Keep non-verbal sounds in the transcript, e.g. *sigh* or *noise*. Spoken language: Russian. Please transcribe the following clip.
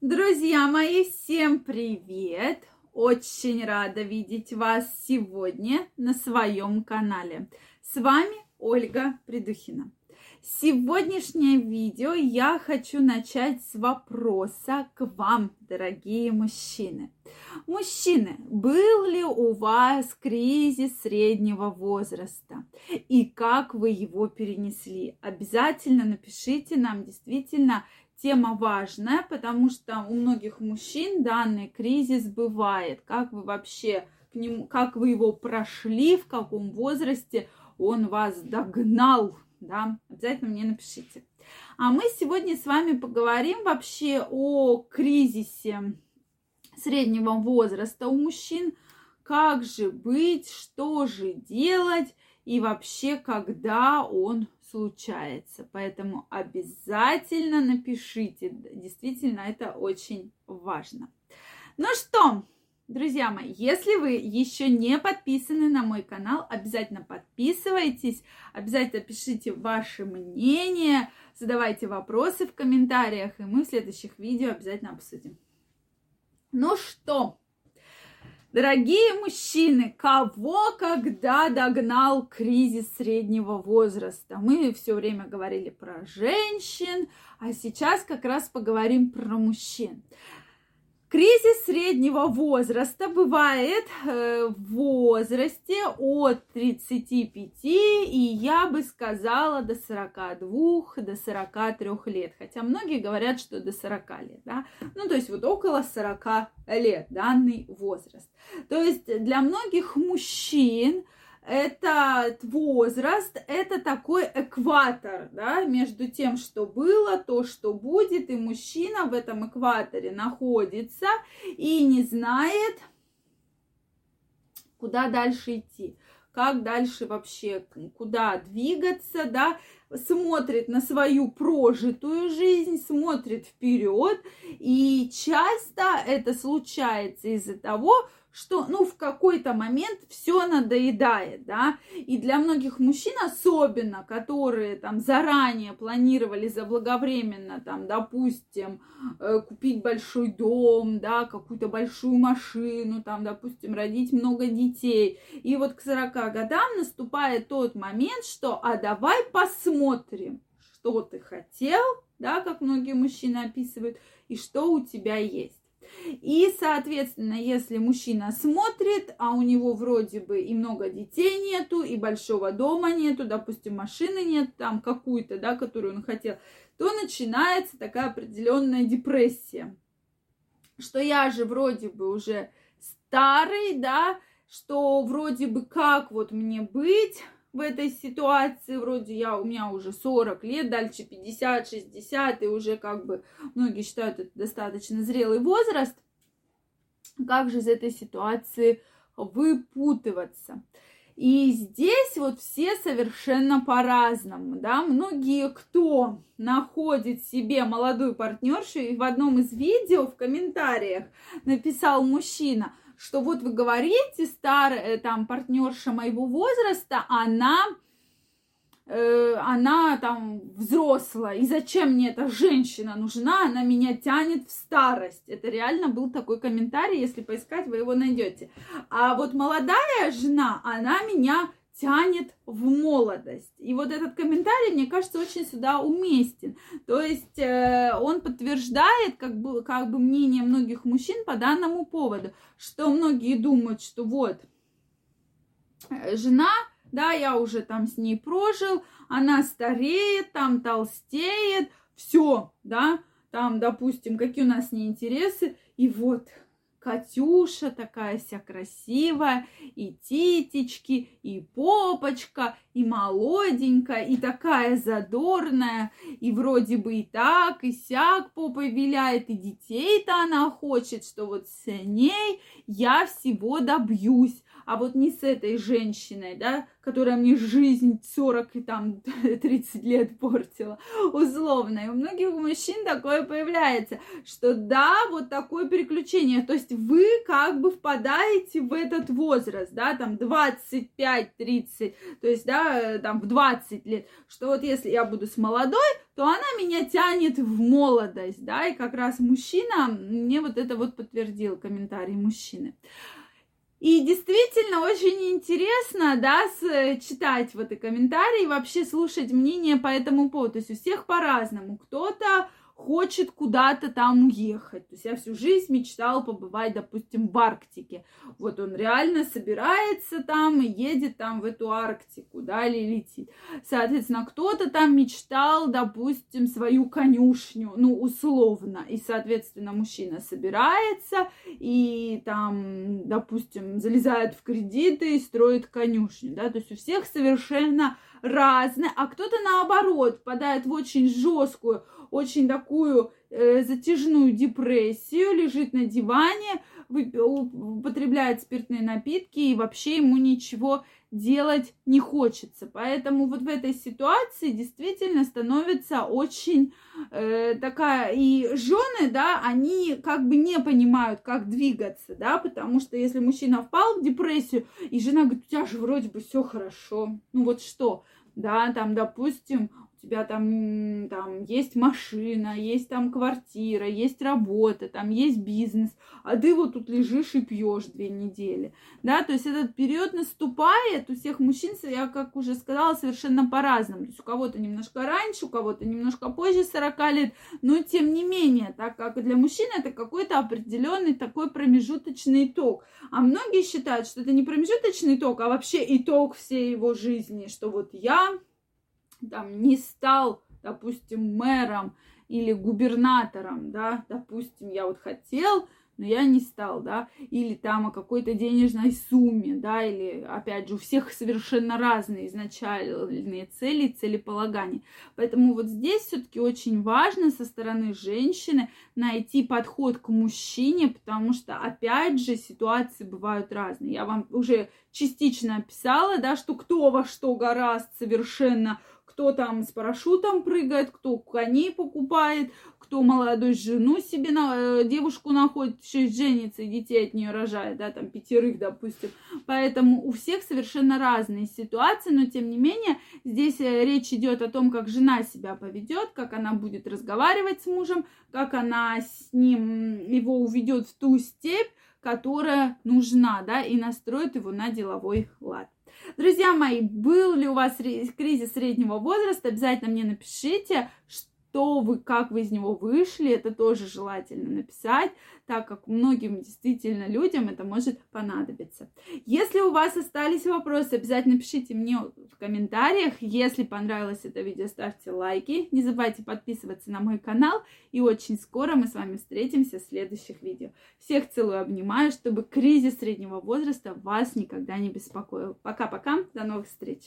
Друзья мои, всем привет! Очень рада видеть вас сегодня на своем канале. С вами Ольга Придухина. Сегодняшнее видео я хочу начать с вопроса к вам, дорогие мужчины. Мужчины, был ли у вас кризис среднего возраста и как вы его перенесли? Обязательно напишите нам действительно тема важная, потому что у многих мужчин данный кризис бывает. Как вы вообще к нему, как вы его прошли, в каком возрасте он вас догнал, да, обязательно мне напишите. А мы сегодня с вами поговорим вообще о кризисе среднего возраста у мужчин, как же быть, что же делать и вообще, когда он случается. Поэтому обязательно напишите. Действительно, это очень важно. Ну что, Друзья мои, если вы еще не подписаны на мой канал, обязательно подписывайтесь, обязательно пишите ваше мнение, задавайте вопросы в комментариях, и мы в следующих видео обязательно обсудим. Ну что, дорогие мужчины, кого когда догнал кризис среднего возраста? Мы все время говорили про женщин, а сейчас как раз поговорим про мужчин. Кризис среднего возраста бывает э, в возрасте от 35 и я бы сказала до 42, до 43 лет. Хотя многие говорят, что до 40 лет, да. Ну, то есть вот около 40 лет данный возраст. То есть для многих мужчин этот возраст, это такой экватор, да, между тем, что было, то, что будет, и мужчина в этом экваторе находится и не знает, куда дальше идти, как дальше вообще, куда двигаться, да, смотрит на свою прожитую жизнь, смотрит вперед, и часто это случается из-за того, что, ну, в какой-то момент все надоедает, да, и для многих мужчин особенно, которые там заранее планировали заблаговременно, там, допустим, э, купить большой дом, да, какую-то большую машину, там, допустим, родить много детей, и вот к 40 годам наступает тот момент, что, а давай посмотрим, что ты хотел, да, как многие мужчины описывают, и что у тебя есть. И, соответственно, если мужчина смотрит, а у него вроде бы и много детей нету, и большого дома нету, допустим, машины нет там какую-то, да, которую он хотел, то начинается такая определенная депрессия. Что я же вроде бы уже старый, да, что вроде бы как вот мне быть, в этой ситуации, вроде я, у меня уже 40 лет, дальше 50, 60, и уже как бы многие считают это достаточно зрелый возраст, как же из этой ситуации выпутываться. И здесь вот все совершенно по-разному, да, многие, кто находит себе молодую партнершу, и в одном из видео в комментариях написал мужчина, что вот вы говорите, старая там партнерша моего возраста, она э, она там взрослая, и зачем мне эта женщина нужна, она меня тянет в старость. Это реально был такой комментарий, если поискать, вы его найдете. А вот молодая жена, она меня тянет в молодость. И вот этот комментарий, мне кажется, очень сюда уместен. То есть э, он подтверждает как бы, как бы мнение многих мужчин по данному поводу, что многие думают, что вот э, жена, да, я уже там с ней прожил, она стареет, там толстеет, все, да, там, допустим, какие у нас с ней интересы, и вот Катюша такая вся красивая, и титечки, и попочка, и молоденькая, и такая задорная, и вроде бы и так, и сяк попой виляет, и детей-то она хочет, что вот с ней я всего добьюсь а вот не с этой женщиной, да, которая мне жизнь 40 и там *laughs* 30 лет портила, условно. И у многих мужчин такое появляется, что да, вот такое переключение, то есть вы как бы впадаете в этот возраст, да, там 25-30, то есть, да, там в 20 лет, что вот если я буду с молодой, то она меня тянет в молодость, да, и как раз мужчина мне вот это вот подтвердил комментарий мужчины. И действительно очень интересно, да, читать вот и комментарии, вообще слушать мнение по этому поводу. То есть у всех по-разному. Кто-то хочет куда-то там уехать. То есть я всю жизнь мечтала побывать, допустим, в Арктике. Вот он реально собирается там и едет там в эту Арктику, да, или летит. Соответственно, кто-то там мечтал, допустим, свою конюшню, ну, условно. И, соответственно, мужчина собирается и там, допустим, залезает в кредиты и строит конюшню, да. То есть у всех совершенно разные, а кто-то наоборот попадает в очень жесткую, очень такую э, затяжную депрессию, лежит на диване, употребляет спиртные напитки и вообще ему ничего делать не хочется. Поэтому вот в этой ситуации действительно становится очень э, такая... И жены, да, они как бы не понимают, как двигаться, да, потому что если мужчина впал в депрессию, и жена говорит, у тебя же вроде бы все хорошо, ну вот что, да, там, допустим, тебя там, там есть машина, есть там квартира, есть работа, там есть бизнес, а ты вот тут лежишь и пьешь две недели, да, то есть этот период наступает у всех мужчин, я как уже сказала, совершенно по-разному, то есть у кого-то немножко раньше, у кого-то немножко позже 40 лет, но тем не менее, так как для мужчин это какой-то определенный такой промежуточный итог, а многие считают, что это не промежуточный итог, а вообще итог всей его жизни, что вот я там не стал, допустим, мэром или губернатором, да, допустим, я вот хотел, но я не стал, да, или там о какой-то денежной сумме, да, или, опять же, у всех совершенно разные изначальные цели и целеполагания. Поэтому вот здесь все-таки очень важно со стороны женщины найти подход к мужчине, потому что, опять же, ситуации бывают разные. Я вам уже частично описала, да, что кто во что гораст совершенно кто там с парашютом прыгает, кто коней покупает, кто молодую жену себе, на, э, девушку находит, и женится, и детей от нее рожает, да, там пятерых, допустим. Поэтому у всех совершенно разные ситуации, но тем не менее здесь э, речь идет о том, как жена себя поведет, как она будет разговаривать с мужем, как она с ним его уведет в ту степь, которая нужна, да, и настроит его на деловой лад. Друзья мои, был ли у вас кризис среднего возраста? Обязательно мне напишите, что вы, как вы из него вышли, это тоже желательно написать, так как многим действительно людям это может понадобиться. Если у вас остались вопросы, обязательно пишите мне в комментариях. Если понравилось это видео, ставьте лайки. Не забывайте подписываться на мой канал. И очень скоро мы с вами встретимся в следующих видео. Всех целую, обнимаю, чтобы кризис среднего возраста вас никогда не беспокоил. Пока-пока, до новых встреч!